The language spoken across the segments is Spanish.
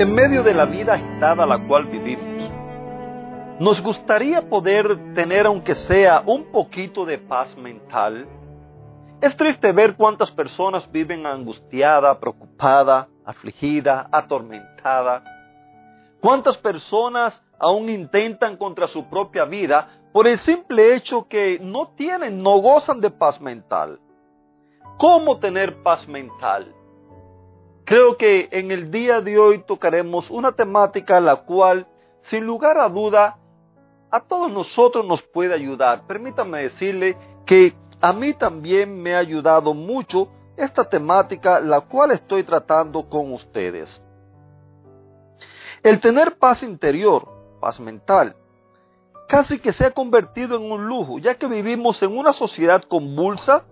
En medio de la vida agitada la cual vivimos, nos gustaría poder tener aunque sea un poquito de paz mental. Es triste ver cuántas personas viven angustiada, preocupada, afligida, atormentada. Cuántas personas aún intentan contra su propia vida por el simple hecho que no tienen, no gozan de paz mental. ¿Cómo tener paz mental? Creo que en el día de hoy tocaremos una temática la cual, sin lugar a duda, a todos nosotros nos puede ayudar. Permítame decirle que a mí también me ha ayudado mucho esta temática la cual estoy tratando con ustedes. El tener paz interior, paz mental, casi que se ha convertido en un lujo, ya que vivimos en una sociedad convulsa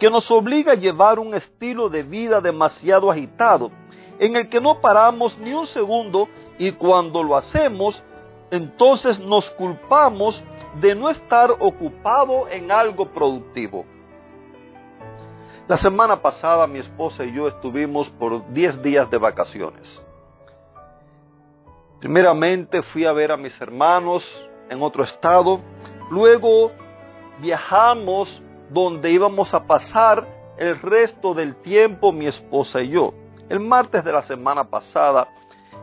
que nos obliga a llevar un estilo de vida demasiado agitado, en el que no paramos ni un segundo y cuando lo hacemos, entonces nos culpamos de no estar ocupado en algo productivo. La semana pasada mi esposa y yo estuvimos por 10 días de vacaciones. Primeramente fui a ver a mis hermanos en otro estado, luego viajamos donde íbamos a pasar el resto del tiempo mi esposa y yo. El martes de la semana pasada,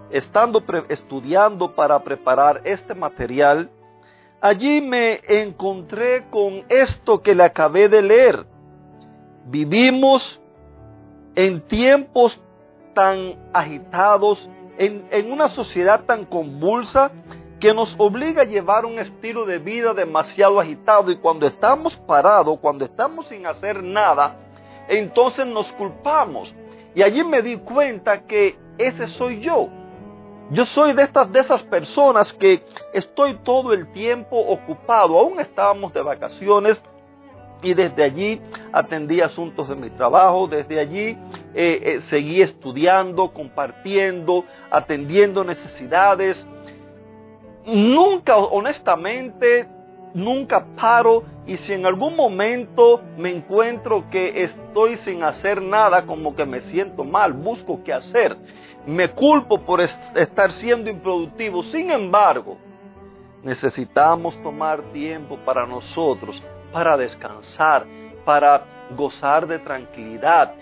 estando estudiando para preparar este material, allí me encontré con esto que le acabé de leer. Vivimos en tiempos tan agitados, en, en una sociedad tan convulsa, que nos obliga a llevar un estilo de vida demasiado agitado y cuando estamos parados, cuando estamos sin hacer nada, entonces nos culpamos. Y allí me di cuenta que ese soy yo. Yo soy de estas de esas personas que estoy todo el tiempo ocupado. Aún estábamos de vacaciones y desde allí atendí asuntos de mi trabajo, desde allí eh, eh, seguí estudiando, compartiendo, atendiendo necesidades, nunca, honestamente, nunca paro y si en algún momento me encuentro que estoy sin hacer nada, como que me siento mal, busco qué hacer, me culpo por estar siendo improductivo. Sin embargo, necesitamos tomar tiempo para nosotros, para descansar, para gozar de tranquilidad.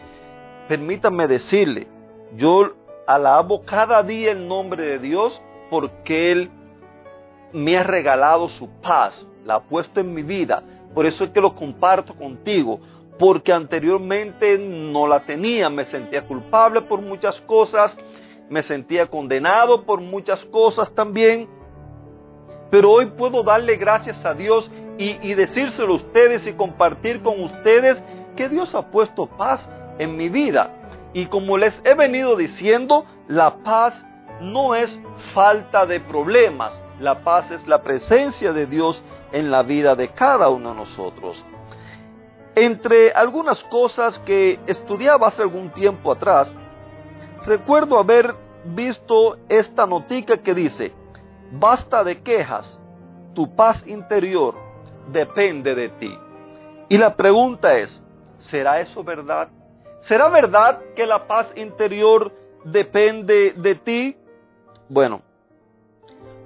Permítanme decirle, yo alabo cada día el nombre de Dios porque Él me ha regalado su paz, la ha puesto en mi vida. Por eso es que lo comparto contigo, porque anteriormente no la tenía, me sentía culpable por muchas cosas, me sentía condenado por muchas cosas también, pero hoy puedo darle gracias a Dios y, y decírselo a ustedes y compartir con ustedes que Dios ha puesto paz en mi vida. Y como les he venido diciendo, la paz no es falta de problemas, la paz es la presencia de Dios en la vida de cada uno de nosotros. Entre algunas cosas que estudiaba hace algún tiempo atrás, recuerdo haber visto esta notica que dice, basta de quejas, tu paz interior depende de ti. Y la pregunta es, ¿será eso verdad? ¿Será verdad que la paz interior depende de ti? Bueno,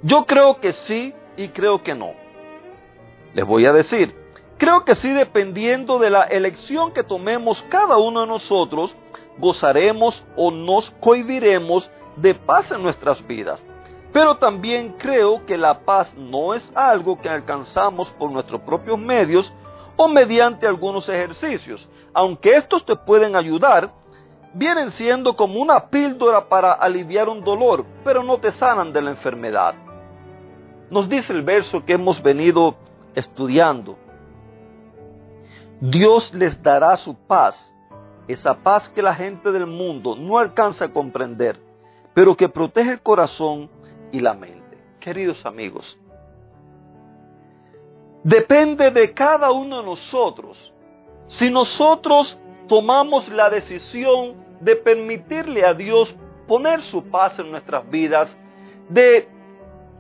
yo creo que sí y creo que no. Les voy a decir, creo que sí dependiendo de la elección que tomemos cada uno de nosotros, gozaremos o nos cohibiremos de paz en nuestras vidas. Pero también creo que la paz no es algo que alcanzamos por nuestros propios medios o mediante algunos ejercicios. Aunque estos te pueden ayudar, vienen siendo como una píldora para aliviar un dolor, pero no te sanan de la enfermedad. Nos dice el verso que hemos venido estudiando. Dios les dará su paz esa paz que la gente del mundo no alcanza a comprender, pero que protege el corazón y la mente. Queridos amigos, depende de cada uno de nosotros. Si nosotros tomamos la decisión de permitirle a Dios poner su paz en nuestras vidas, de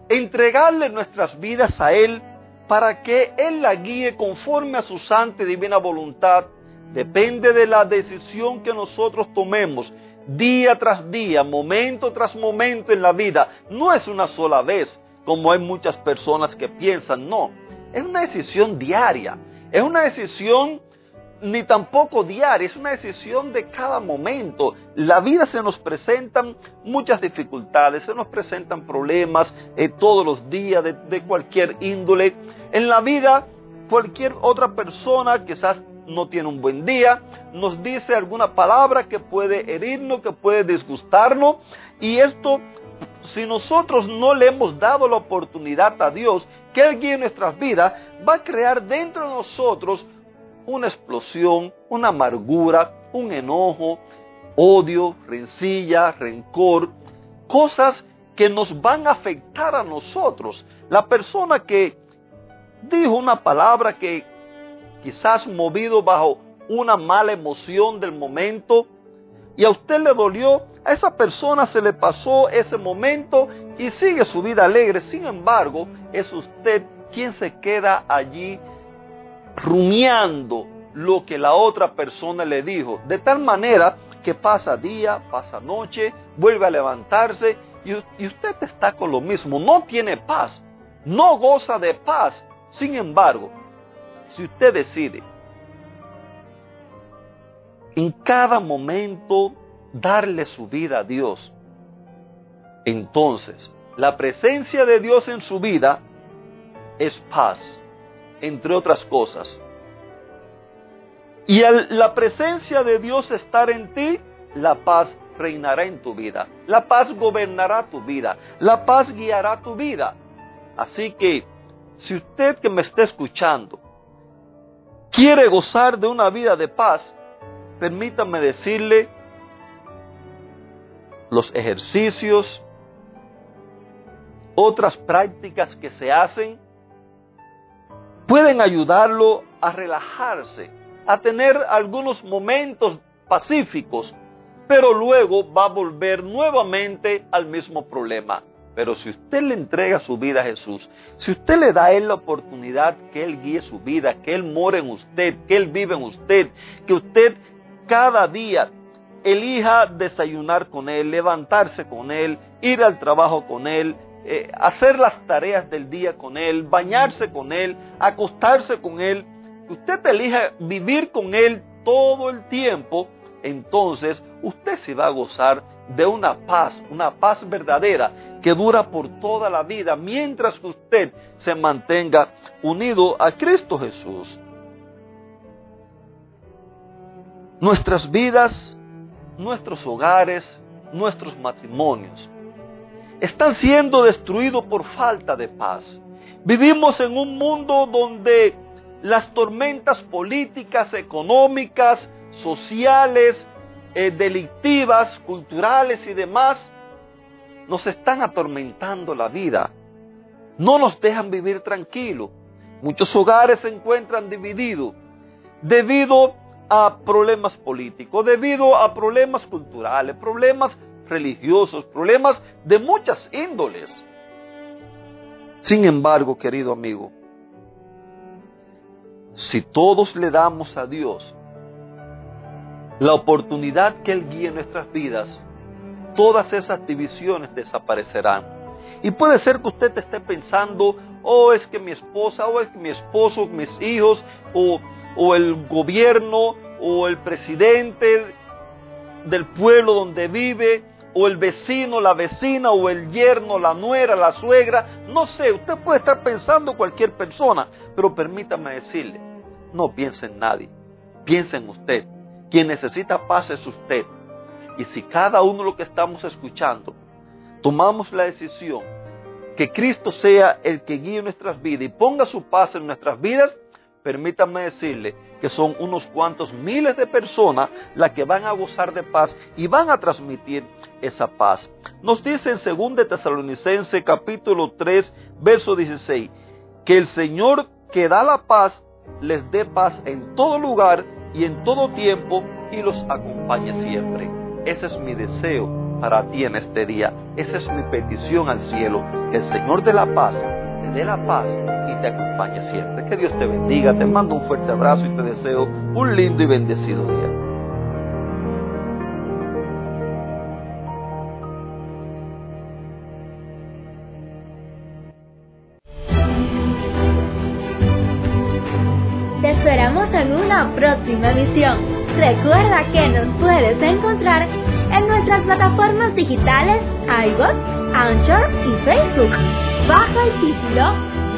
entregarle nuestras vidas a Él para que Él la guíe conforme a su santa y divina voluntad, depende de la decisión que nosotros tomemos día tras día, momento tras momento en la vida. No es una sola vez, como hay muchas personas que piensan, no, es una decisión diaria, es una decisión ni tampoco diaria, es una decisión de cada momento. La vida se nos presentan muchas dificultades, se nos presentan problemas eh, todos los días de, de cualquier índole. En la vida, cualquier otra persona quizás no tiene un buen día, nos dice alguna palabra que puede herirnos, que puede disgustarnos, y esto, si nosotros no le hemos dado la oportunidad a Dios que Él guíe nuestras vidas, va a crear dentro de nosotros una explosión, una amargura, un enojo, odio, rencilla, rencor, cosas que nos van a afectar a nosotros. La persona que dijo una palabra que quizás movido bajo una mala emoción del momento y a usted le dolió, a esa persona se le pasó ese momento y sigue su vida alegre. Sin embargo, es usted quien se queda allí rumiando lo que la otra persona le dijo, de tal manera que pasa día, pasa noche, vuelve a levantarse y, usted está con lo mismo, no tiene paz, no goza de paz. Sin embargo, si usted decide en cada momento darle su vida a Dios, entonces la presencia de Dios en su vida es paz, entre otras cosas. Y al la presencia de Dios estar en ti, la paz reinará en tu vida. La paz gobernará tu vida. La paz guiará tu vida. Así que, si usted que me está escuchando quiere gozar de una vida de paz, permítame decirle los ejercicios, otras prácticas que se hacen, pueden ayudarlo a relajarse, a tener algunos momentos pacíficos, pero luego va a volver nuevamente al mismo problema. Pero si usted le entrega su vida a Jesús, si usted le da a Él la oportunidad que Él guíe su vida, que Él more en usted, que Él vive en usted, que usted cada día elija desayunar con Él, levantarse con Él, ir al trabajo con Él, eh, hacer las tareas del día con Él, bañarse con Él, acostarse con Él, usted elija vivir con Él todo el tiempo, entonces usted se va a gozar de una paz, una paz verdadera que dura por toda la vida mientras que usted se mantenga unido a Cristo Jesús. Nuestras vidas, nuestros hogares, nuestros matrimonios están siendo destruidos por falta de paz. Vivimos en un mundo donde las tormentas políticas, económicas, sociales, eh, delictivas, culturales y demás, nos están atormentando la vida. No nos dejan vivir tranquilos. Muchos hogares se encuentran divididos debido a problemas políticos, debido a problemas culturales, problemas religiosos, problemas de muchas índoles. Sin embargo, querido amigo, si todos le damos a Dios la oportunidad que Él guíe nuestras vidas, todas esas divisiones desaparecerán. Y puede ser que usted esté pensando, oh, es que mi esposa, o es que mi esposo, mis hijos, o, o el gobierno, o el presidente del pueblo donde vive, o el vecino, la vecina, o el yerno, la nuera, la suegra, no sé, usted puede estar pensando cualquier persona, pero permítame decirle, no piense en nadie, piense en usted. Quien necesita paz es usted. Y si cada uno lo que estamos escuchando tomamos la decisión que Cristo sea el que guíe nuestras vidas y ponga su paz en nuestras vidas, permítanme decirle que son unos cuantos miles de personas las que van a gozar de paz y van a transmitir esa paz. Nos dice en 2 Tesalonicense capítulo 3, verso 16, que el Señor que da la paz les dé paz en todo lugar y en todo tiempo y los acompañe siempre. Ese es mi deseo para ti en este día. Esa es mi petición al cielo. Que el Señor de la paz te dé la paz te acompañe siempre. Que Dios te bendiga. Te mando un fuerte abrazo y te deseo un lindo y bendecido día. Te esperamos en una próxima emisión. Recuerda que nos puedes encontrar en nuestras plataformas digitales iBox, Anchor y Facebook. Bajo el título